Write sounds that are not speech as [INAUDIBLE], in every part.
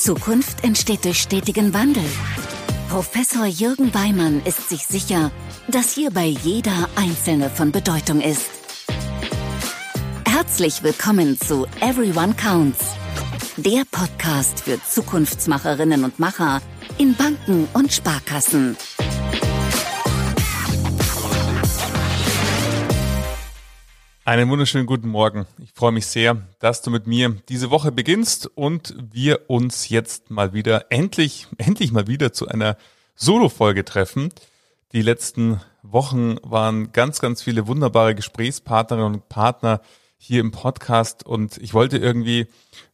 Zukunft entsteht durch stetigen Wandel. Professor Jürgen Weimann ist sich sicher, dass hierbei jeder Einzelne von Bedeutung ist. Herzlich willkommen zu Everyone Counts, der Podcast für Zukunftsmacherinnen und Macher in Banken und Sparkassen. Einen wunderschönen guten Morgen. Ich freue mich sehr, dass du mit mir diese Woche beginnst und wir uns jetzt mal wieder, endlich, [LAUGHS] endlich mal wieder zu einer Solo-Folge treffen. Die letzten Wochen waren ganz, ganz viele wunderbare Gesprächspartnerinnen und Partner hier im Podcast und ich wollte irgendwie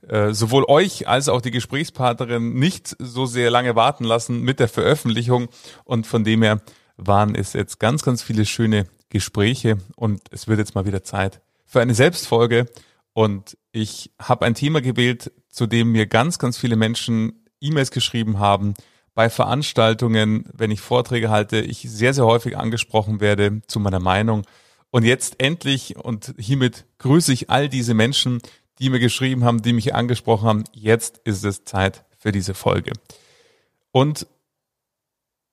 äh, sowohl euch als auch die Gesprächspartnerin nicht so sehr lange warten lassen mit der Veröffentlichung und von dem her waren es jetzt ganz, ganz viele schöne Gespräche und es wird jetzt mal wieder Zeit für eine Selbstfolge. Und ich habe ein Thema gewählt, zu dem mir ganz, ganz viele Menschen E-Mails geschrieben haben. Bei Veranstaltungen, wenn ich Vorträge halte, ich sehr, sehr häufig angesprochen werde zu meiner Meinung. Und jetzt endlich, und hiermit grüße ich all diese Menschen, die mir geschrieben haben, die mich angesprochen haben, jetzt ist es Zeit für diese Folge. Und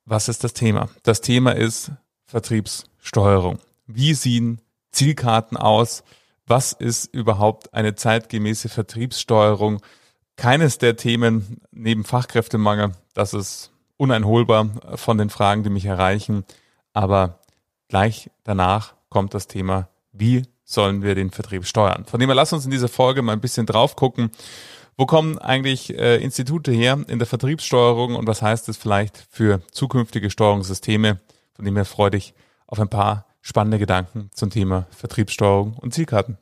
was ist das Thema? Das Thema ist Vertriebssteuerung. Wie sehen Zielkarten aus? Was ist überhaupt eine zeitgemäße Vertriebssteuerung? Keines der Themen neben Fachkräftemangel, das ist uneinholbar von den Fragen, die mich erreichen. Aber gleich danach kommt das Thema, wie sollen wir den Vertrieb steuern? Von dem her lass uns in dieser Folge mal ein bisschen drauf gucken. Wo kommen eigentlich äh, Institute her in der Vertriebssteuerung und was heißt es vielleicht für zukünftige Steuerungssysteme? Von dem her freue dich auf ein paar spannende Gedanken zum Thema Vertriebssteuerung und Zielkarten.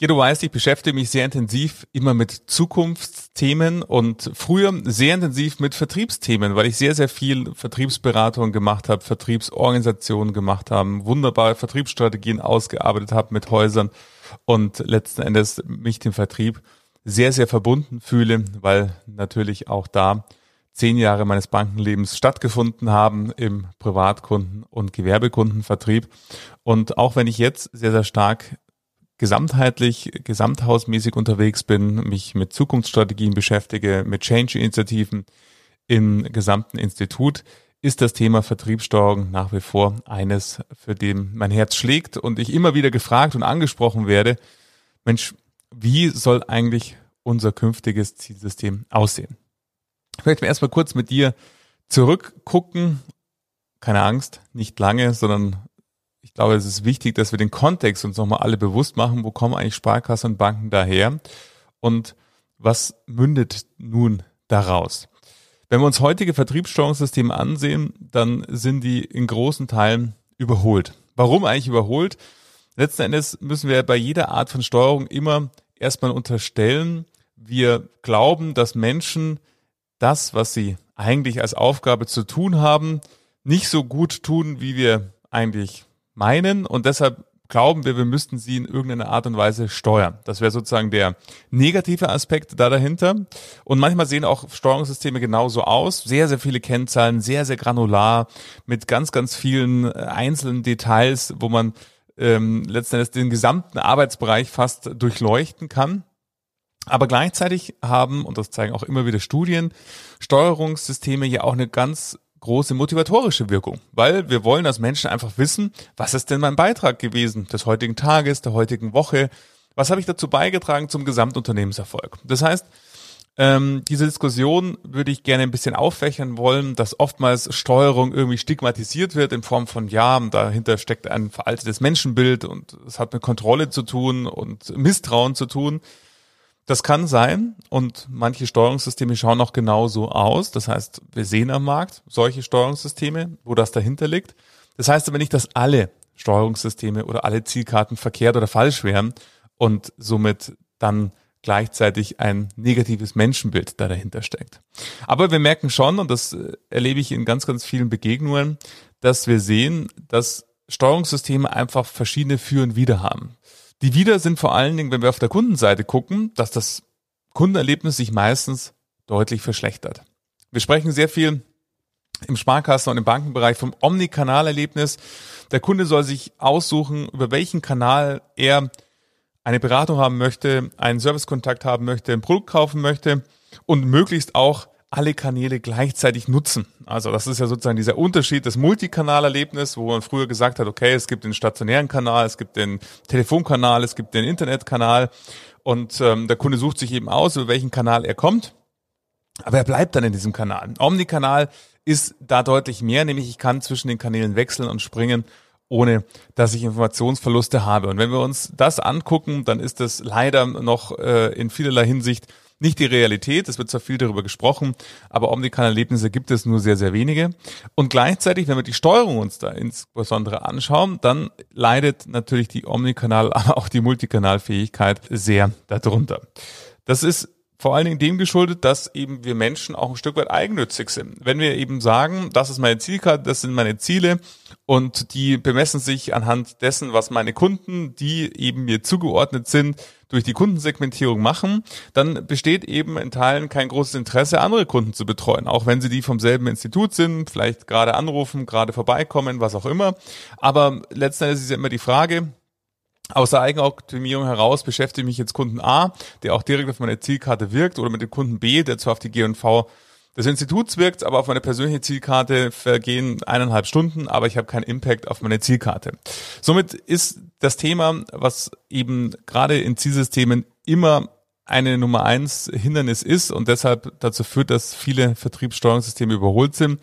Ja, du weißt, ich beschäftige mich sehr intensiv immer mit Zukunftsthemen und früher sehr intensiv mit Vertriebsthemen, weil ich sehr, sehr viel Vertriebsberatung gemacht habe, Vertriebsorganisationen gemacht habe, wunderbare Vertriebsstrategien ausgearbeitet habe mit Häusern und letzten Endes mich dem Vertrieb sehr, sehr verbunden fühle, weil natürlich auch da zehn Jahre meines Bankenlebens stattgefunden haben im Privatkunden- und Gewerbekundenvertrieb. Und auch wenn ich jetzt sehr, sehr stark gesamtheitlich, gesamthausmäßig unterwegs bin, mich mit Zukunftsstrategien beschäftige, mit Change-Initiativen im gesamten Institut, ist das Thema Vertriebssteuerung nach wie vor eines, für dem mein Herz schlägt und ich immer wieder gefragt und angesprochen werde, Mensch, wie soll eigentlich unser künftiges Zielsystem aussehen? Ich möchte erstmal kurz mit dir zurückgucken. Keine Angst, nicht lange, sondern ich glaube, es ist wichtig, dass wir den Kontext uns nochmal alle bewusst machen. Wo kommen eigentlich Sparkassen und Banken daher? Und was mündet nun daraus? Wenn wir uns heutige Vertriebssteuerungssysteme ansehen, dann sind die in großen Teilen überholt. Warum eigentlich überholt? Letzten Endes müssen wir bei jeder Art von Steuerung immer erstmal unterstellen, wir glauben, dass Menschen das, was sie eigentlich als Aufgabe zu tun haben, nicht so gut tun, wie wir eigentlich meinen. Und deshalb glauben wir, wir müssten sie in irgendeiner Art und Weise steuern. Das wäre sozusagen der negative Aspekt da dahinter. Und manchmal sehen auch Steuerungssysteme genauso aus. Sehr, sehr viele Kennzahlen, sehr, sehr granular, mit ganz, ganz vielen äh, einzelnen Details, wo man ähm, letzten Endes den gesamten Arbeitsbereich fast durchleuchten kann. Aber gleichzeitig haben, und das zeigen auch immer wieder Studien, Steuerungssysteme ja auch eine ganz große motivatorische Wirkung, weil wir wollen, dass Menschen einfach wissen, was ist denn mein Beitrag gewesen des heutigen Tages, der heutigen Woche, was habe ich dazu beigetragen zum Gesamtunternehmenserfolg. Das heißt, ähm, diese Diskussion würde ich gerne ein bisschen auffächern wollen, dass oftmals Steuerung irgendwie stigmatisiert wird in Form von ja, dahinter steckt ein veraltetes Menschenbild und es hat mit Kontrolle zu tun und Misstrauen zu tun. Das kann sein und manche Steuerungssysteme schauen auch genauso aus. Das heißt, wir sehen am Markt solche Steuerungssysteme, wo das dahinter liegt. Das heißt aber nicht, dass alle Steuerungssysteme oder alle Zielkarten verkehrt oder falsch wären und somit dann gleichzeitig ein negatives Menschenbild da dahinter steckt. Aber wir merken schon, und das äh, erlebe ich in ganz, ganz vielen Begegnungen, dass wir sehen, dass Steuerungssysteme einfach verschiedene Für und Wider haben. Die Wider sind vor allen Dingen, wenn wir auf der Kundenseite gucken, dass das Kundenerlebnis sich meistens deutlich verschlechtert. Wir sprechen sehr viel im Sparkassen- und im Bankenbereich vom Omnikanalerlebnis. Der Kunde soll sich aussuchen, über welchen Kanal er eine Beratung haben möchte, einen Servicekontakt haben möchte, ein Produkt kaufen möchte und möglichst auch alle Kanäle gleichzeitig nutzen. Also das ist ja sozusagen dieser Unterschied des Multikanalerlebnis, wo man früher gesagt hat, okay, es gibt den stationären Kanal, es gibt den Telefonkanal, es gibt den Internetkanal und ähm, der Kunde sucht sich eben aus, über welchen Kanal er kommt. Aber er bleibt dann in diesem Kanal. Omnikanal ist da deutlich mehr, nämlich ich kann zwischen den Kanälen wechseln und springen, ohne dass ich Informationsverluste habe. Und wenn wir uns das angucken, dann ist das leider noch äh, in vielerlei Hinsicht nicht die Realität. Es wird zwar viel darüber gesprochen, aber Omnikanal-Erlebnisse gibt es nur sehr, sehr wenige. Und gleichzeitig, wenn wir die Steuerung uns da insbesondere anschauen, dann leidet natürlich die Omnikanal, [LAUGHS] aber auch die Multikanalfähigkeit sehr darunter. Das ist vor allen Dingen dem geschuldet, dass eben wir Menschen auch ein Stück weit eigennützig sind. Wenn wir eben sagen, das ist meine Zielkarte, das sind meine Ziele und die bemessen sich anhand dessen, was meine Kunden, die eben mir zugeordnet sind, durch die Kundensegmentierung machen, dann besteht eben in Teilen kein großes Interesse, andere Kunden zu betreuen, auch wenn sie die vom selben Institut sind, vielleicht gerade anrufen, gerade vorbeikommen, was auch immer. Aber letzten Endes ist ja immer die Frage, aus der Eigenoptimierung heraus beschäftige ich mich jetzt Kunden A, der auch direkt auf meine Zielkarte wirkt, oder mit dem Kunden B, der zwar auf die G&V des Instituts wirkt, aber auf meine persönliche Zielkarte vergehen eineinhalb Stunden, aber ich habe keinen Impact auf meine Zielkarte. Somit ist das Thema, was eben gerade in Zielsystemen immer eine Nummer eins Hindernis ist und deshalb dazu führt, dass viele Vertriebssteuerungssysteme überholt sind,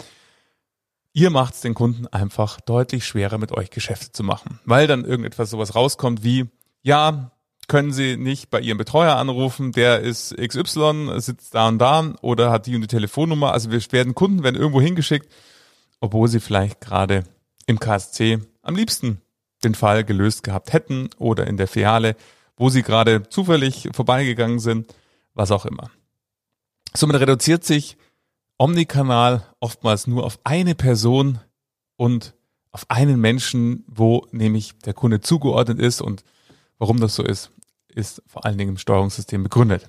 Ihr macht es den Kunden einfach deutlich schwerer, mit euch Geschäfte zu machen, weil dann irgendetwas sowas rauskommt wie, ja, können Sie nicht bei Ihrem Betreuer anrufen, der ist XY, sitzt da und da oder hat die und die Telefonnummer. Also wir werden Kunden werden irgendwo hingeschickt, obwohl sie vielleicht gerade im KSC am liebsten den Fall gelöst gehabt hätten oder in der Filiale, wo sie gerade zufällig vorbeigegangen sind, was auch immer. Somit reduziert sich Omnikanal oftmals nur auf eine Person und auf einen Menschen, wo nämlich der Kunde zugeordnet ist und warum das so ist, ist vor allen Dingen im Steuerungssystem begründet.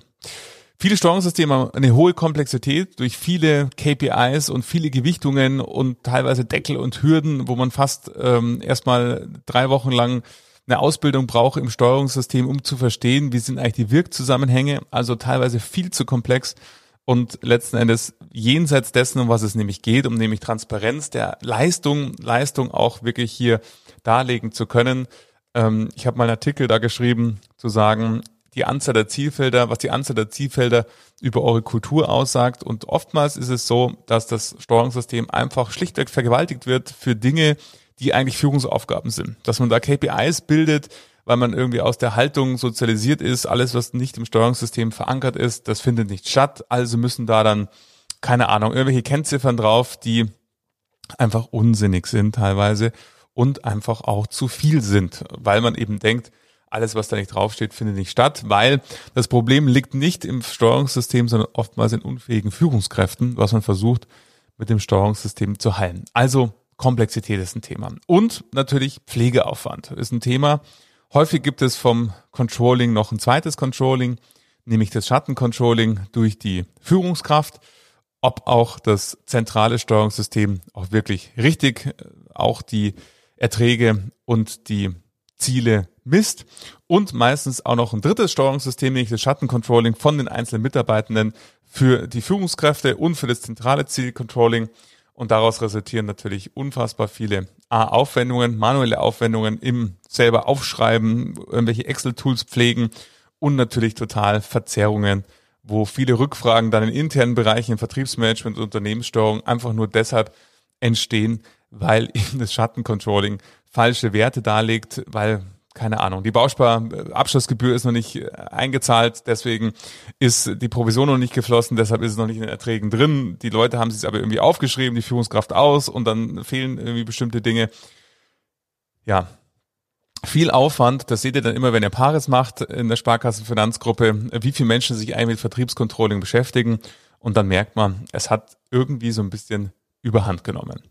Viele Steuerungssysteme haben eine hohe Komplexität durch viele KPIs und viele Gewichtungen und teilweise Deckel und Hürden, wo man fast ähm, erstmal drei Wochen lang eine Ausbildung braucht im Steuerungssystem, um zu verstehen, wie sind eigentlich die Wirkzusammenhänge, also teilweise viel zu komplex und letzten Endes jenseits dessen, um was es nämlich geht, um nämlich Transparenz der Leistung, Leistung auch wirklich hier darlegen zu können. Ähm, ich habe mal einen Artikel da geschrieben, zu sagen, die Anzahl der Zielfelder, was die Anzahl der Zielfelder über eure Kultur aussagt. Und oftmals ist es so, dass das Steuerungssystem einfach schlichtweg vergewaltigt wird für Dinge, die eigentlich Führungsaufgaben sind. Dass man da KPIs bildet, weil man irgendwie aus der Haltung sozialisiert ist. Alles, was nicht im Steuerungssystem verankert ist, das findet nicht statt. Also müssen da dann, keine Ahnung, irgendwelche Kennziffern drauf, die einfach unsinnig sind teilweise und einfach auch zu viel sind, weil man eben denkt, alles, was da nicht draufsteht, findet nicht statt, weil das Problem liegt nicht im Steuerungssystem, sondern oftmals in unfähigen Führungskräften, was man versucht mit dem Steuerungssystem zu heilen. Also Komplexität ist ein Thema. Und natürlich Pflegeaufwand ist ein Thema, Häufig gibt es vom Controlling noch ein zweites Controlling, nämlich das Schattencontrolling durch die Führungskraft. Ob auch das zentrale Steuerungssystem auch wirklich richtig äh, auch die Erträge und die Ziele misst und meistens auch noch ein drittes Steuerungssystem, nämlich das Schattencontrolling von den einzelnen Mitarbeitenden für die Führungskräfte und für das zentrale Zielcontrolling. Und daraus resultieren natürlich unfassbar viele A, Aufwendungen, manuelle Aufwendungen im selber aufschreiben, irgendwelche Excel-Tools pflegen und natürlich total Verzerrungen, wo viele Rückfragen dann in internen Bereichen, im Vertriebsmanagement Unternehmenssteuerung einfach nur deshalb entstehen, weil [LAUGHS] eben das Schattencontrolling falsche Werte darlegt, weil keine Ahnung, die Bausparabschlussgebühr ist noch nicht äh, eingezahlt, deswegen ist die Provision noch nicht geflossen, deshalb ist es noch nicht in den Erträgen drin. Die Leute haben sich aber irgendwie aufgeschrieben, die Führungskraft aus und dann fehlen irgendwie bestimmte Dinge. Ja, viel Aufwand, das seht ihr dann immer, wenn ihr Paares macht in der Sparkassenfinanzgruppe, wie viele Menschen sich eigentlich mit Vertriebscontrolling beschäftigen und dann merkt man, es hat irgendwie so ein bisschen überhand genommen.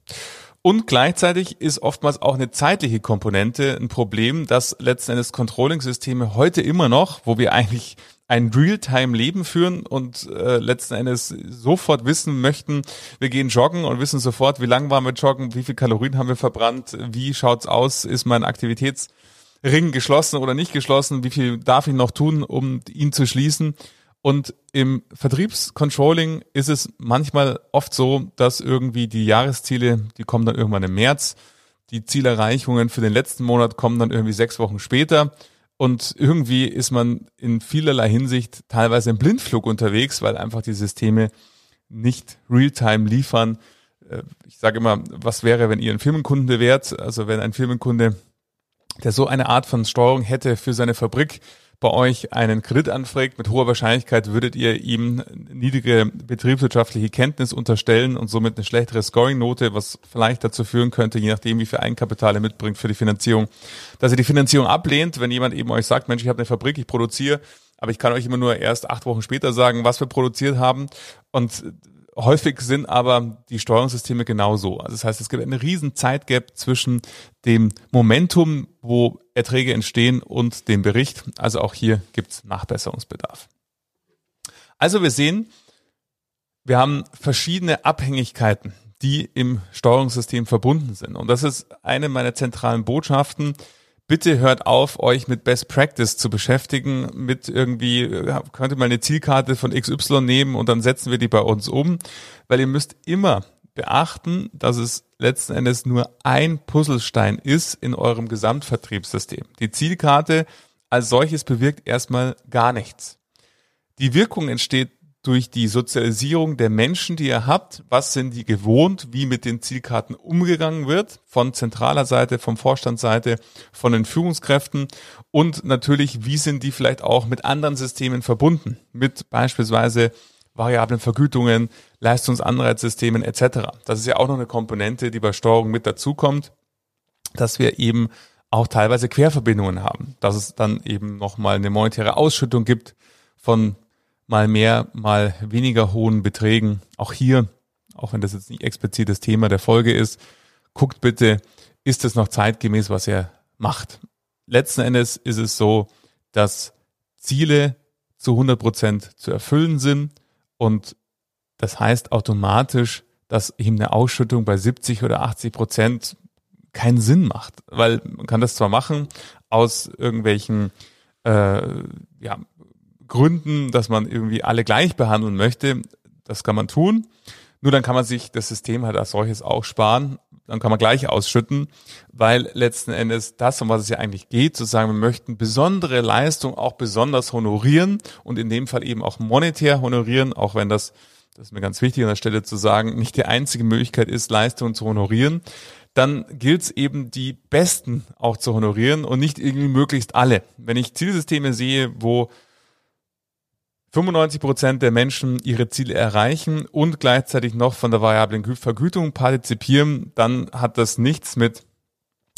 Und gleichzeitig ist oftmals auch eine zeitliche Komponente ein Problem, dass letzten Endes Controlling-Systeme heute immer noch, wo wir eigentlich ein Realtime-Leben führen und äh, letzten Endes sofort wissen möchten, wir gehen joggen und wissen sofort, wie lang waren wir joggen, wie viel Kalorien haben wir verbrannt, wie schaut's aus, ist mein Aktivitätsring geschlossen oder nicht geschlossen, wie viel darf ich noch tun, um ihn zu schließen. Und im Vertriebscontrolling ist es manchmal oft so, dass irgendwie die Jahresziele, die kommen dann irgendwann im März, die Zielerreichungen für den letzten Monat kommen dann irgendwie sechs Wochen später und irgendwie ist man in vielerlei Hinsicht teilweise im Blindflug unterwegs, weil einfach die Systeme nicht real-time liefern. Äh, ich sage immer, was wäre, wenn ihr ein Firmenkunde wärt? Also wenn ein Firmenkunde, der so eine Art von Steuerung hätte für seine Fabrik, bei euch einen Kredit anfragt, mit hoher Wahrscheinlichkeit würdet ihr ihm niedrige betriebswirtschaftliche Kenntnis unterstellen und somit eine schlechtere Scoring-Note, was vielleicht dazu führen könnte, je nachdem, wie viel Eigenkapital er mitbringt für die Finanzierung, dass ihr die Finanzierung ablehnt, wenn jemand eben euch sagt, Mensch, ich habe eine Fabrik, ich produziere, aber ich kann euch immer nur erst acht Wochen später sagen, was wir produziert haben. Und häufig sind aber die Steuerungssysteme genauso. Also das heißt, es gibt eine riesen Zeitgap zwischen dem Momentum, wo Erträge entstehen und dem Bericht. Also auch hier gibt es Nachbesserungsbedarf. Also wir sehen, wir haben verschiedene Abhängigkeiten, die im Steuerungssystem verbunden sind. Und das ist eine meiner zentralen Botschaften, bitte hört auf, euch mit Best Practice zu beschäftigen, mit irgendwie, könnt ihr mal eine Zielkarte von XY nehmen und dann setzen wir die bei uns um, weil ihr müsst immer beachten, dass es letzten Endes nur ein Puzzlestein ist in eurem Gesamtvertriebssystem. Die Zielkarte als solches bewirkt erstmal gar nichts. Die Wirkung entsteht durch die Sozialisierung der Menschen, die ihr habt, was sind die gewohnt, wie mit den Zielkarten umgegangen wird, von zentraler Seite, vom Vorstandsseite, von den Führungskräften und natürlich, wie sind die vielleicht auch mit anderen Systemen verbunden, mit beispielsweise variablen Vergütungen, Leistungsanreizsystemen etc. Das ist ja auch noch eine Komponente, die bei Steuerung mit dazukommt, dass wir eben auch teilweise Querverbindungen haben, dass es dann eben nochmal eine monetäre Ausschüttung gibt von mal mehr, mal weniger hohen Beträgen. Auch hier, auch wenn das jetzt nicht explizit das Thema der Folge ist, guckt bitte, ist es noch zeitgemäß, was er macht. Letzten Endes ist es so, dass Ziele zu 100 Prozent zu erfüllen sind und das heißt automatisch, dass eben eine Ausschüttung bei 70 oder 80 Prozent keinen Sinn macht, weil man kann das zwar machen aus irgendwelchen äh, ja, Gründen, dass man irgendwie alle gleich behandeln möchte. Das kann man tun. Nur dann kann man sich das System halt als solches auch sparen. Dann kann man gleich ausschütten, weil letzten Endes das, um was es ja eigentlich geht, zu sagen, wir möchten besondere Leistung auch besonders honorieren und in dem Fall eben auch monetär honorieren, auch wenn das, das ist mir ganz wichtig an der Stelle zu sagen, nicht die einzige Möglichkeit ist, Leistung zu honorieren dann gilt es eben, die Besten auch zu honorieren und nicht irgendwie möglichst alle. Wenn ich Zielsysteme sehe, wo 95 Prozent der Menschen ihre Ziele erreichen und gleichzeitig noch von der variablen Vergütung partizipieren, dann hat das nichts mit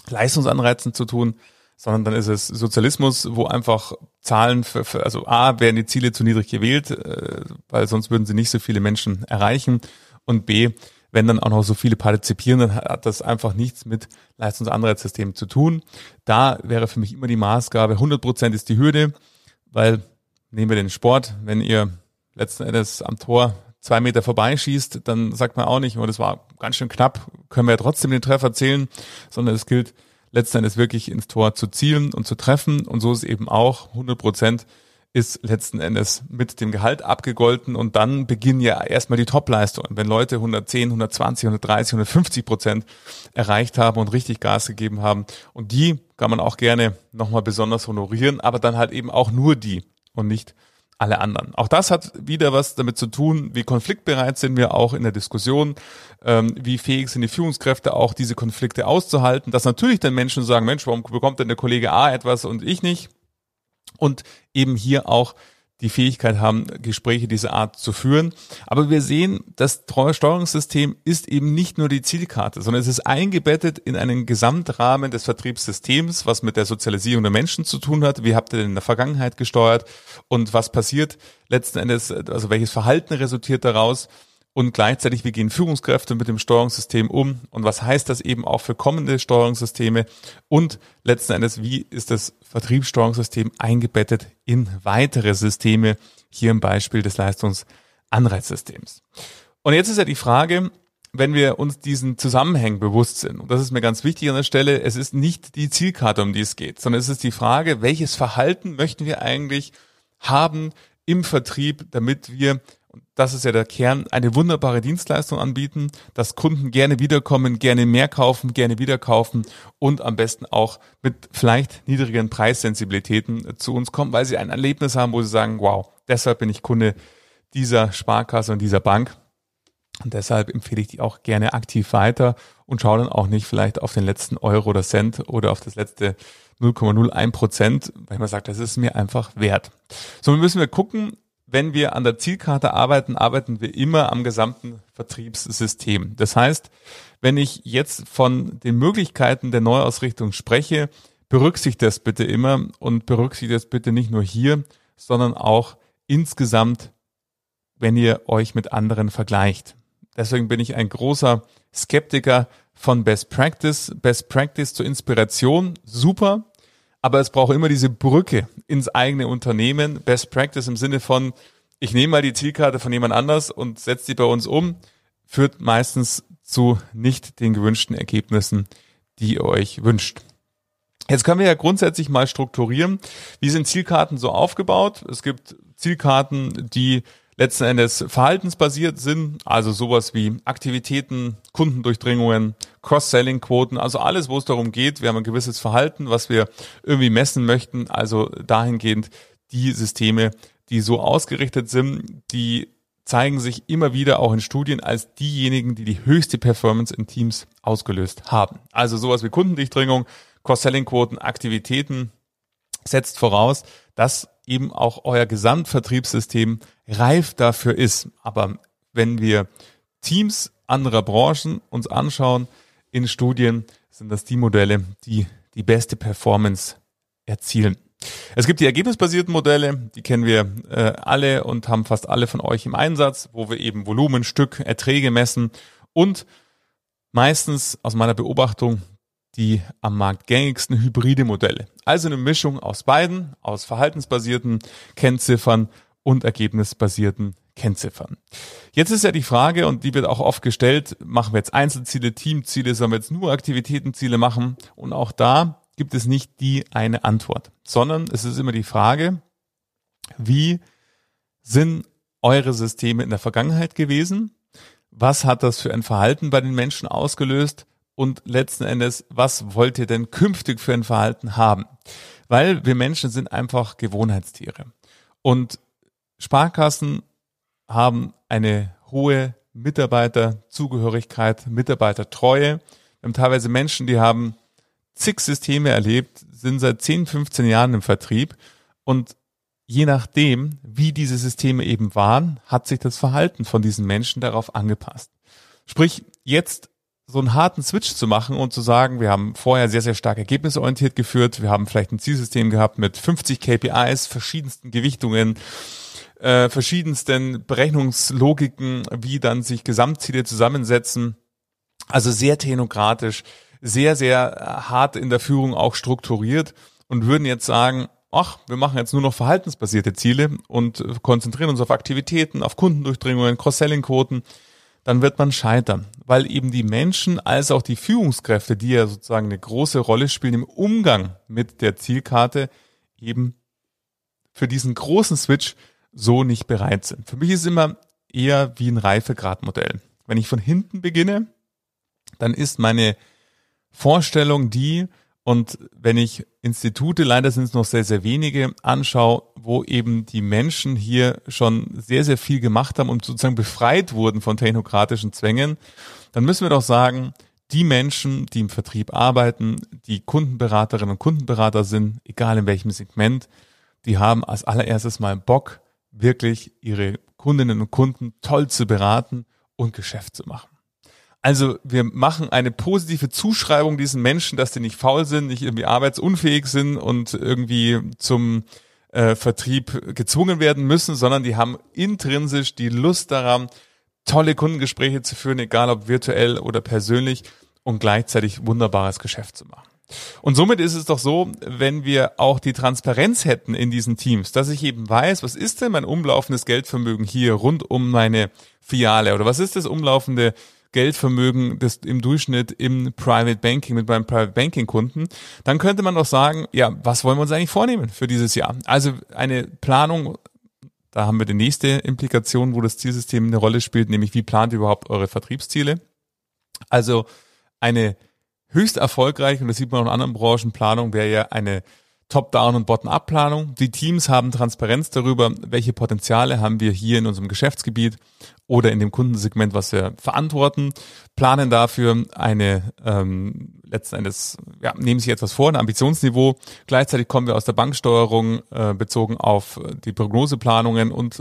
Leistungsanreizen zu tun, sondern dann ist es Sozialismus, wo einfach Zahlen, für, für, also A, werden die Ziele zu niedrig gewählt, äh, weil sonst würden sie nicht so viele Menschen erreichen und B, wenn dann auch noch so viele partizipieren, dann hat das einfach nichts mit Leistungsanreizsystemen zu tun. Da wäre für mich immer die Maßgabe, 100 Prozent ist die Hürde, weil nehmen wir den Sport, wenn ihr letzten Endes am Tor zwei Meter vorbeischießt, dann sagt man auch nicht, oh, das war ganz schön knapp, können wir ja trotzdem den Treffer zählen, sondern es gilt letzten Endes wirklich ins Tor zu zielen und zu treffen. Und so ist eben auch 100 Prozent ist letzten Endes mit dem Gehalt abgegolten. Und dann beginnen ja erstmal die Topleistungen. Wenn Leute 110, 120, 130, 150 Prozent erreicht haben und richtig Gas gegeben haben. Und die kann man auch gerne nochmal besonders honorieren, aber dann halt eben auch nur die und nicht alle anderen. Auch das hat wieder was damit zu tun, wie konfliktbereit sind wir auch in der Diskussion, ähm, wie fähig sind die Führungskräfte auch diese Konflikte auszuhalten, dass natürlich dann Menschen sagen, Mensch, warum bekommt denn der Kollege A etwas und ich nicht? Und eben hier auch die Fähigkeit haben, Gespräche dieser Art zu führen. Aber wir sehen, das Steuerungssystem ist eben nicht nur die Zielkarte, sondern es ist eingebettet in einen Gesamtrahmen des Vertriebssystems, was mit der Sozialisierung der Menschen zu tun hat. Wie habt ihr denn in der Vergangenheit gesteuert und was passiert letzten Endes, also welches Verhalten resultiert daraus? Und gleichzeitig, wie gehen Führungskräfte mit dem Steuerungssystem um? Und was heißt das eben auch für kommende Steuerungssysteme? Und letzten Endes, wie ist das Vertriebssteuerungssystem eingebettet in weitere Systeme, hier im Beispiel des Leistungsanreizsystems. Und jetzt ist ja die Frage, wenn wir uns diesen Zusammenhängen bewusst sind, und das ist mir ganz wichtig an der Stelle, es ist nicht die Zielkarte, um die es geht, sondern es ist die Frage, welches Verhalten möchten wir eigentlich haben im Vertrieb, damit wir das ist ja der Kern, eine wunderbare Dienstleistung anbieten, dass Kunden gerne wiederkommen, gerne mehr kaufen, gerne wieder kaufen und am besten auch mit vielleicht niedrigen Preissensibilitäten zu uns kommen, weil sie ein Erlebnis haben, wo sie sagen, wow, deshalb bin ich Kunde dieser Sparkasse und dieser Bank. Und deshalb empfehle ich die auch gerne aktiv weiter und schaue dann auch nicht vielleicht auf den letzten Euro oder Cent oder auf das letzte 0,01 Prozent, weil man sagt, das ist mir einfach wert. So müssen wir gucken, wenn wir an der Zielkarte arbeiten, arbeiten wir immer am gesamten Vertriebssystem. Das heißt, wenn ich jetzt von den Möglichkeiten der Neuausrichtung spreche, berücksichtigt das bitte immer und berücksichtigt das bitte nicht nur hier, sondern auch insgesamt, wenn ihr euch mit anderen vergleicht. Deswegen bin ich ein großer Skeptiker von Best Practice. Best Practice zur Inspiration, super aber es braucht immer diese Brücke ins eigene Unternehmen. Best Practice im Sinne von, ich nehme mal die Zielkarte von jemand anders und setze die bei uns um, führt meistens zu nicht den gewünschten Ergebnissen, die ihr euch wünscht. Jetzt können wir ja grundsätzlich mal strukturieren. Wie sind Zielkarten so aufgebaut? Es gibt Zielkarten, die letzten Endes verhaltensbasiert sind, also sowas wie Aktivitäten, Kundendurchdringungen, Cross-Selling-Quoten, also alles, wo es darum geht, wir haben ein gewisses Verhalten, was wir irgendwie messen möchten, also dahingehend die Systeme, die so ausgerichtet sind, die zeigen sich immer wieder auch in Studien als diejenigen, die die höchste Performance in Teams ausgelöst haben. Also sowas wie Kundendurchdringung, Cross-Selling-Quoten, Aktivitäten setzt voraus, dass eben auch euer Gesamtvertriebssystem reif dafür ist. Aber wenn wir Teams anderer Branchen uns anschauen in Studien, sind das die Modelle, die die beste Performance erzielen. Es gibt die ergebnisbasierten Modelle, die kennen wir äh, alle und haben fast alle von euch im Einsatz, wo wir eben Volumen, Stück, Erträge messen und meistens aus meiner Beobachtung die am Markt gängigsten hybride Modelle. Also eine Mischung aus beiden, aus verhaltensbasierten Kennziffern und ergebnisbasierten Kennziffern. Jetzt ist ja die Frage, und die wird auch oft gestellt, machen wir jetzt Einzelziele, Teamziele, sollen wir jetzt nur Aktivitätenziele machen? Und auch da gibt es nicht die eine Antwort, sondern es ist immer die Frage, wie sind eure Systeme in der Vergangenheit gewesen? Was hat das für ein Verhalten bei den Menschen ausgelöst? Und letzten Endes, was wollt ihr denn künftig für ein Verhalten haben? Weil wir Menschen sind einfach Gewohnheitstiere. Und Sparkassen haben eine hohe Mitarbeiterzugehörigkeit, Mitarbeitertreue. Wir haben teilweise Menschen, die haben zig Systeme erlebt, sind seit 10, 15 Jahren im Vertrieb und je nachdem, wie diese Systeme eben waren, hat sich das Verhalten von diesen Menschen darauf angepasst. Sprich, jetzt so einen harten Switch zu machen und zu sagen, wir haben vorher sehr, sehr stark ergebnisorientiert geführt, wir haben vielleicht ein Zielsystem gehabt mit 50 KPIs, verschiedensten Gewichtungen, äh, verschiedensten Berechnungslogiken, wie dann sich Gesamtziele zusammensetzen. Also sehr technokratisch, sehr, sehr hart in der Führung auch strukturiert und würden jetzt sagen, ach, wir machen jetzt nur noch verhaltensbasierte Ziele und konzentrieren uns auf Aktivitäten, auf Kundendurchdringungen, Cross-Selling-Quoten dann wird man scheitern, weil eben die Menschen als auch die Führungskräfte, die ja sozusagen eine große Rolle spielen im Umgang mit der Zielkarte, eben für diesen großen Switch so nicht bereit sind. Für mich ist es immer eher wie ein Reifegradmodell. Wenn ich von hinten beginne, dann ist meine Vorstellung die, und wenn ich Institute, leider sind es noch sehr, sehr wenige, anschaue, wo eben die Menschen hier schon sehr, sehr viel gemacht haben und sozusagen befreit wurden von technokratischen Zwängen, dann müssen wir doch sagen, die Menschen, die im Vertrieb arbeiten, die Kundenberaterinnen und Kundenberater sind, egal in welchem Segment, die haben als allererstes mal Bock, wirklich ihre Kundinnen und Kunden toll zu beraten und Geschäft zu machen. Also wir machen eine positive Zuschreibung diesen Menschen, dass die nicht faul sind, nicht irgendwie arbeitsunfähig sind und irgendwie zum äh, Vertrieb gezwungen werden müssen, sondern die haben intrinsisch die Lust daran, tolle Kundengespräche zu führen, egal ob virtuell oder persönlich und gleichzeitig wunderbares Geschäft zu machen. Und somit ist es doch so, wenn wir auch die Transparenz hätten in diesen Teams, dass ich eben weiß, was ist denn mein umlaufendes Geldvermögen hier rund um meine Filiale oder was ist das umlaufende Geldvermögen das im Durchschnitt im Private Banking mit meinem Private Banking Kunden, dann könnte man doch sagen, ja, was wollen wir uns eigentlich vornehmen für dieses Jahr? Also eine Planung, da haben wir die nächste Implikation, wo das Zielsystem eine Rolle spielt, nämlich wie plant ihr überhaupt eure Vertriebsziele? Also eine höchst erfolgreich, und das sieht man auch in anderen Branchen, Planung wäre ja eine Top-Down- und Bottom-Up-Planung. Die Teams haben Transparenz darüber, welche Potenziale haben wir hier in unserem Geschäftsgebiet oder in dem Kundensegment, was wir verantworten, planen dafür eine ähm, letzten Endes, ja, nehmen sich etwas vor, ein Ambitionsniveau. Gleichzeitig kommen wir aus der Banksteuerung äh, bezogen auf die Prognoseplanungen und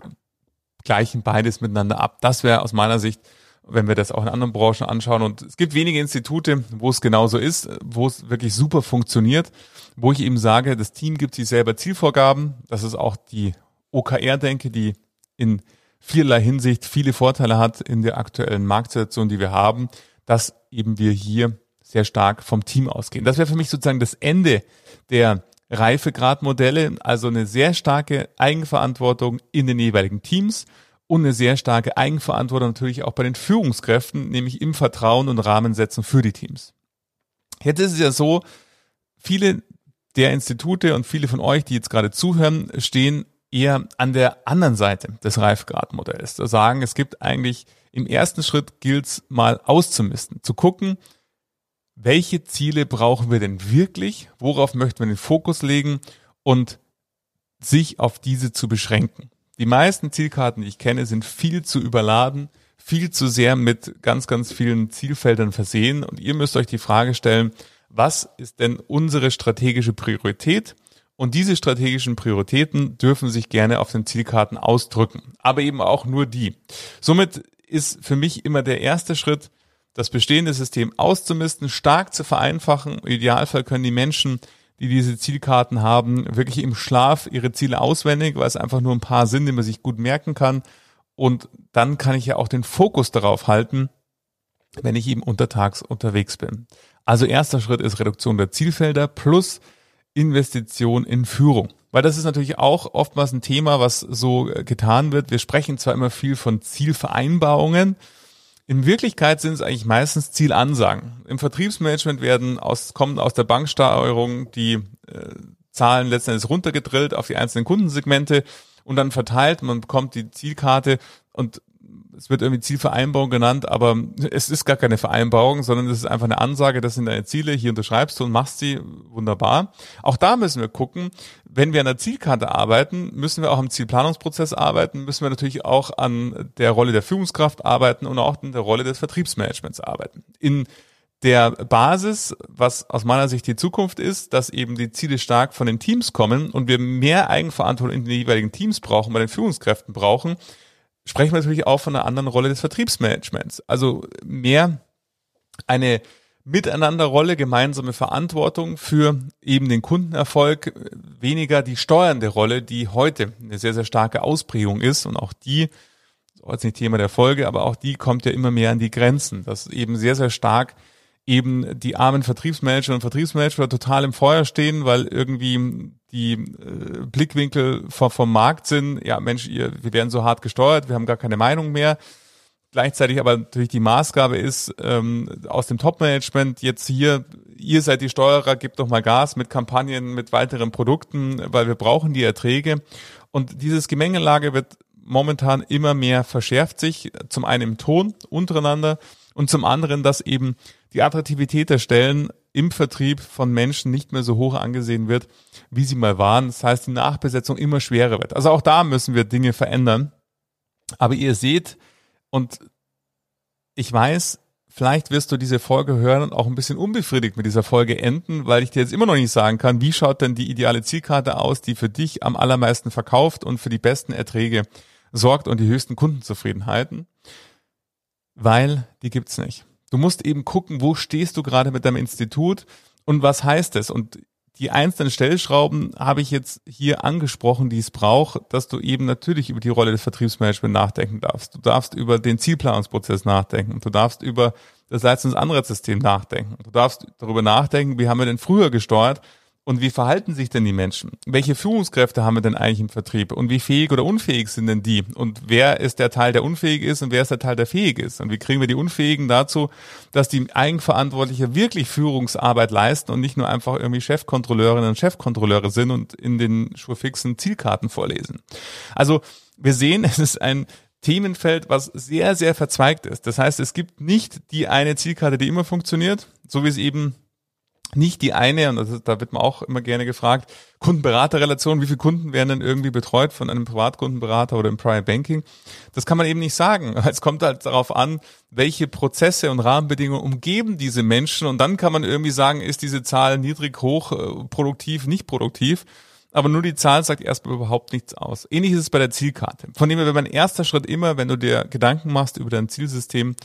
gleichen beides miteinander ab. Das wäre aus meiner Sicht wenn wir das auch in anderen Branchen anschauen. Und es gibt wenige Institute, wo es genauso ist, wo es wirklich super funktioniert, wo ich eben sage, das Team gibt sich selber Zielvorgaben. Das ist auch die OKR-Denke, die in vielerlei Hinsicht viele Vorteile hat in der aktuellen Marktsituation, die wir haben, dass eben wir hier sehr stark vom Team ausgehen. Das wäre für mich sozusagen das Ende der Reifegradmodelle, also eine sehr starke Eigenverantwortung in den jeweiligen Teams und eine sehr starke Eigenverantwortung natürlich auch bei den Führungskräften, nämlich im Vertrauen und Rahmensetzen für die Teams. Jetzt ist es ja so, viele der Institute und viele von euch, die jetzt gerade zuhören, stehen eher an der anderen Seite des Reifgradmodells. Da sagen, es gibt eigentlich im ersten Schritt gilt es mal auszumisten, zu gucken, welche Ziele brauchen wir denn wirklich, worauf möchten wir den Fokus legen und sich auf diese zu beschränken. Die meisten Zielkarten, die ich kenne, sind viel zu überladen, viel zu sehr mit ganz, ganz vielen Zielfeldern versehen. Und ihr müsst euch die Frage stellen, was ist denn unsere strategische Priorität? Und diese strategischen Prioritäten dürfen sich gerne auf den Zielkarten ausdrücken, aber eben auch nur die. Somit ist für mich immer der erste Schritt, das bestehende System auszumisten, stark zu vereinfachen. Im Idealfall können die Menschen die diese Zielkarten haben, wirklich im Schlaf ihre Ziele auswendig, weil es einfach nur ein paar sind, die man sich gut merken kann. Und dann kann ich ja auch den Fokus darauf halten, wenn ich eben untertags unterwegs bin. Also erster Schritt ist Reduktion der Zielfelder plus Investition in Führung. Weil das ist natürlich auch oftmals ein Thema, was so getan wird. Wir sprechen zwar immer viel von Zielvereinbarungen, in Wirklichkeit sind es eigentlich meistens Zielansagen. Im Vertriebsmanagement werden aus, kommen aus der Banksteuerung die äh, Zahlen letztendlich runtergedrillt auf die einzelnen Kundensegmente und dann verteilt. Man bekommt die Zielkarte und es wird irgendwie Zielvereinbarung genannt, aber es ist gar keine Vereinbarung, sondern es ist einfach eine Ansage, das sind deine Ziele, hier unterschreibst du und machst sie, wunderbar. Auch da müssen wir gucken, wenn wir an der Zielkarte arbeiten, müssen wir auch am Zielplanungsprozess arbeiten, müssen wir natürlich auch an der Rolle der Führungskraft arbeiten und auch an der Rolle des Vertriebsmanagements arbeiten. In der Basis, was aus meiner Sicht die Zukunft ist, dass eben die Ziele stark von den Teams kommen und wir mehr Eigenverantwortung in den jeweiligen Teams brauchen, bei den Führungskräften brauchen, sprechen wir natürlich auch von einer anderen Rolle des Vertriebsmanagements. Also mehr eine Miteinanderrolle, gemeinsame Verantwortung für eben den Kundenerfolg, weniger die steuernde Rolle, die heute eine sehr, sehr starke Ausprägung ist und auch die, das ist jetzt nicht Thema der Folge, aber auch die kommt ja immer mehr an die Grenzen, dass eben sehr, sehr stark eben die armen Vertriebsmanager und Vertriebsmanager total im Feuer stehen, weil irgendwie die äh, Blickwinkel vom, vom Markt sind, ja Mensch, ihr, wir werden so hart gesteuert, wir haben gar keine Meinung mehr. Gleichzeitig aber natürlich die Maßgabe ist ähm, aus dem Top-Management jetzt hier, ihr seid die Steuerer, gebt doch mal Gas mit Kampagnen, mit weiteren Produkten, weil wir brauchen die Erträge. Und dieses Gemengelage wird momentan immer mehr verschärft sich, zum einen im Ton untereinander und zum anderen, dass eben die Attraktivität der Stellen im Vertrieb von Menschen nicht mehr so hoch angesehen wird, wie sie mal waren. Das heißt, die Nachbesetzung immer schwerer wird. Also auch da müssen wir Dinge verändern. Aber ihr seht, und ich weiß, vielleicht wirst du diese Folge hören und auch ein bisschen unbefriedigt mit dieser Folge enden, weil ich dir jetzt immer noch nicht sagen kann, wie schaut denn die ideale Zielkarte aus, die für dich am allermeisten verkauft und für die besten Erträge sorgt und die höchsten Kundenzufriedenheiten. Weil die gibt's nicht. Du musst eben gucken, wo stehst du gerade mit deinem Institut und was heißt es? Und die einzelnen Stellschrauben habe ich jetzt hier angesprochen, die es braucht, dass du eben natürlich über die Rolle des Vertriebsmanagements nachdenken darfst. Du darfst über den Zielplanungsprozess nachdenken. Du darfst über das Leistungs- nachdenken. Du darfst darüber nachdenken, wie haben wir denn früher gesteuert und wie verhalten sich denn die Menschen? Welche Führungskräfte haben wir denn eigentlich im Vertrieb? Und wie fähig oder unfähig sind denn die? Und wer ist der Teil, der unfähig ist und wer ist der Teil, der fähig ist? Und wie kriegen wir die Unfähigen dazu, dass die Eigenverantwortliche wirklich Führungsarbeit leisten und nicht nur einfach irgendwie Chefkontrolleurinnen und Chefkontrolleure sind und in den schurfixen Zielkarten vorlesen? Also wir sehen, [LAUGHS] es ist ein Themenfeld, was sehr, sehr verzweigt ist. Das heißt, es gibt nicht die eine Zielkarte, die immer funktioniert, so wie es eben nicht die eine, und ist, da wird man auch immer gerne gefragt, Kundenberaterrelation, wie viele Kunden werden denn irgendwie betreut von einem Privatkundenberater oder im Private Banking? Das kann man eben nicht sagen. [LAUGHS] Es kommt halt darauf an, welche Prozesse und Rahmenbedingungen umgeben diese Menschen und dann kann man irgendwie sagen, ist diese Zahl niedrig, hoch, äh, produktiv, nicht produktiv. Aber nur die Zahl sagt erstmal überhaupt nichts aus. Ähnlich ist es bei der Zielkarte. Von dem her wäre mein erster Schritt immer, wenn du dir Gedanken machst über dein Zielsystem,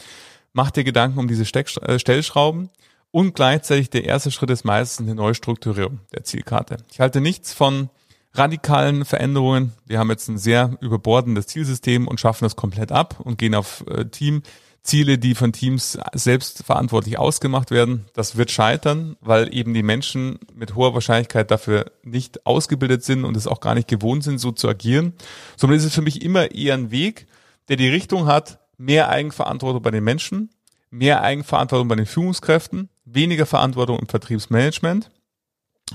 mach dir Gedanken um diese Steck äh, Stellschrauben und gleichzeitig der erste Schritt ist meistens eine Neustrukturierung der Zielkarte. Ich halte nichts von radikalen Veränderungen. Wir haben jetzt ein sehr überbordendes Zielsystem und schaffen das komplett ab und gehen auf äh, Teamziele, die von Teams selbst verantwortlich ausgemacht werden. Das wird scheitern, weil eben die Menschen mit hoher Wahrscheinlichkeit dafür nicht ausgebildet sind und es auch gar nicht gewohnt sind, so zu agieren. Somit ist es für mich immer eher ein Weg, der die Richtung hat, mehr Eigenverantwortung bei den Menschen, mehr Eigenverantwortung bei den Führungskräften, weniger Verantwortung im Vertriebsmanagement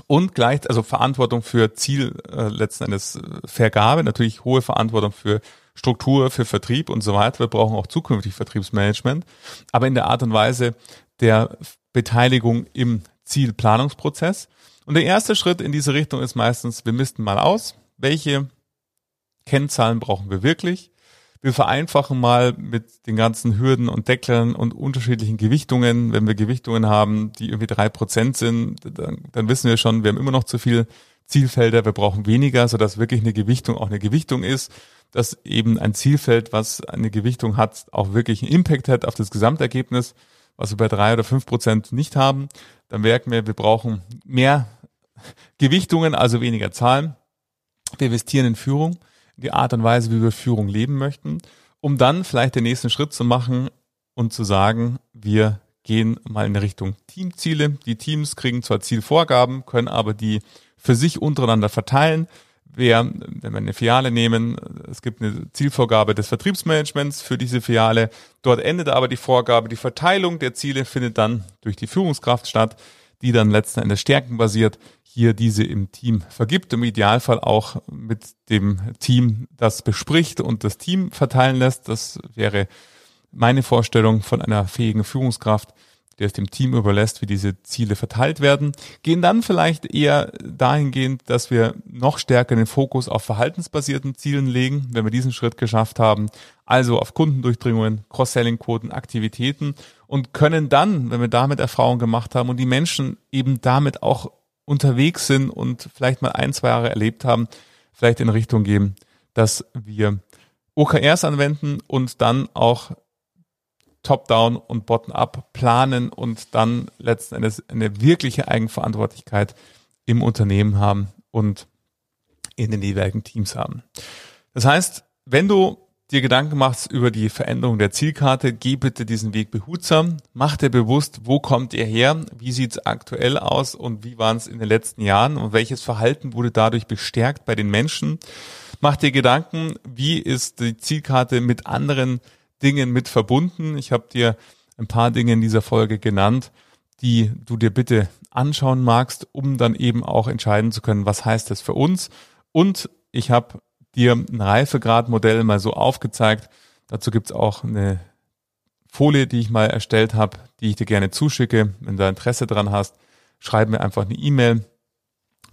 und gleich, also Verantwortung für Ziel äh, letzten Endes äh, Vergabe, natürlich hohe Verantwortung für Struktur, für Vertrieb und so weiter. Wir brauchen auch zukünftig Vertriebsmanagement, aber in der Art und Weise der Beteiligung im Zielplanungsprozess. Und der erste Schritt in diese Richtung ist meistens, wir missten mal aus, welche Kennzahlen brauchen wir wirklich, wir vereinfachen mal mit den ganzen Hürden und Deckeln und unterschiedlichen Gewichtungen. Wenn wir Gewichtungen haben, die irgendwie drei Prozent sind, dann, dann wissen wir schon, wir haben immer noch zu viel Zielfelder, wir brauchen weniger, sodass wirklich eine Gewichtung auch eine Gewichtung ist, dass eben ein Zielfeld, was eine Gewichtung hat, auch wirklich einen Impact hat auf das Gesamtergebnis, was wir bei drei oder fünf Prozent nicht haben. Dann merken wir, wir brauchen mehr Gewichtungen, also weniger Zahlen. Wir investieren in Führung die Art und Weise, wie wir Führung leben möchten, um dann vielleicht den nächsten Schritt zu machen und zu sagen, wir gehen mal in Richtung Teamziele. Die Teams kriegen zwar Zielvorgaben, können aber die für sich untereinander verteilen. Wer, wenn wir eine Filiale nehmen, es gibt eine Zielvorgabe des Vertriebsmanagements für diese Filiale. Dort endet aber die Vorgabe. Die Verteilung der Ziele findet dann durch die Führungskraft statt, die dann letzten Endes stärkenbasiert hier diese im Team vergibt, im Idealfall auch mit dem Team das bespricht und das Team verteilen lässt. Das wäre meine Vorstellung von einer fähigen Führungskraft, der es dem Team überlässt, wie diese Ziele verteilt werden. Gehen dann vielleicht eher dahingehend, dass wir noch stärker den Fokus auf verhaltensbasierten Zielen legen, wenn wir diesen Schritt geschafft haben, also auf Kundendurchdringungen, Cross-Selling-Quoten, Aktivitäten und können dann, wenn wir damit Erfahrung gemacht haben und die Menschen eben damit auch unterwegs sind und vielleicht mal ein, zwei Jahre erlebt haben, vielleicht in Richtung gehen, dass wir OKRs anwenden und dann auch Top-Down und Bottom-up planen und dann letzten Endes eine wirkliche Eigenverantwortlichkeit im Unternehmen haben und in den jeweiligen Teams haben. Das heißt, wenn du dir Gedanken machst über die Veränderung der Zielkarte, geh bitte diesen Weg behutsam, mach dir bewusst, wo kommt ihr her, wie sieht's aktuell aus und wie waren es in den letzten Jahren und welches Verhalten wurde dadurch bestärkt bei den Menschen. Mach dir Gedanken, wie ist die Zielkarte mit anderen Dingen mit verbunden. Ich habe dir ein paar Dinge in dieser Folge genannt, die du dir bitte anschauen magst, um dann eben auch entscheiden zu können, was heißt das für uns. Und ich habe dir ein Reifegradmodell mal so aufgezeigt. Dazu gibt's auch eine Folie, die ich mal erstellt habe, die ich dir gerne zuschicke. Wenn du Interesse dran hast, schreib mir einfach eine E-Mail.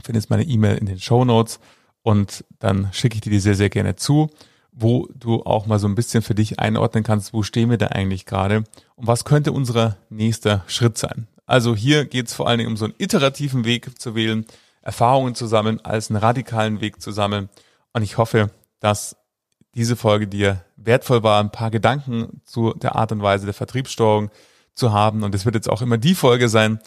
Findest meine E-Mail in den Show Notes und dann schicke ich dir die sehr, sehr gerne zu, wo du auch mal so ein bisschen für dich einordnen kannst, wo stehen wir da eigentlich gerade und was könnte unser nächster Schritt sein. Also hier geht es vor allen Dingen um so einen iterativen Weg zu wählen, Erfahrungen zu sammeln, als einen radikalen Weg zu sammeln und ich hoffe, dass diese Folge dir wertvoll war, ein paar Gedanken zu der Art und Weise der Vertriebssteuerung zu haben. Und es wird jetzt auch immer die Folge sein,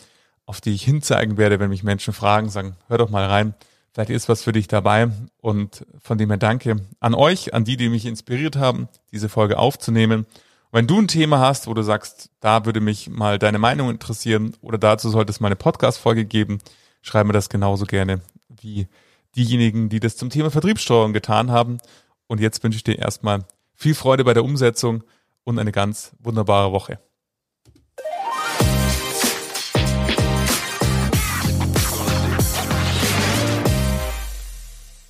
auf die ich hinzeigen werde, wenn mich Menschen fragen, sagen, hör doch mal rein. Vielleicht ist was für dich dabei. Und von dem her danke an euch, an die, die mich inspiriert haben, diese Folge aufzunehmen. wenn du ein Thema hast, wo du sagst, da würde mich mal deine Meinung interessieren oder dazu sollte es mal eine Podcast-Folge geben, schreib mir das genauso gerne wie diejenigen, die das zum Thema Vertriebssteuerung getan haben. Und jetzt wünsche ich dir erstmal viel Freude bei der Umsetzung und eine ganz wunderbare Woche.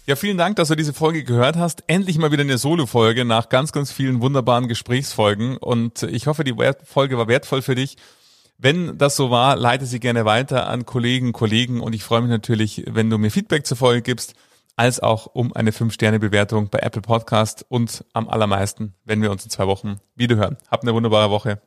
Ja, vielen Dank, dass du diese Folge gehört hast. Endlich mal wieder eine Solo-Folge nach ganz, ganz vielen wunderbaren Gesprächsfolgen. Und ich hoffe, die Folge war wertvoll für dich. Wenn das so war, leite sie gerne weiter an Kollegen, Kollegen. Und ich freue mich natürlich, wenn du mir Feedback zur Folge gibst, als auch um eine 5-Sterne-Bewertung bei Apple Podcast und am allermeisten, wenn wir uns in zwei Wochen wiederhören. Habt eine wunderbare Woche.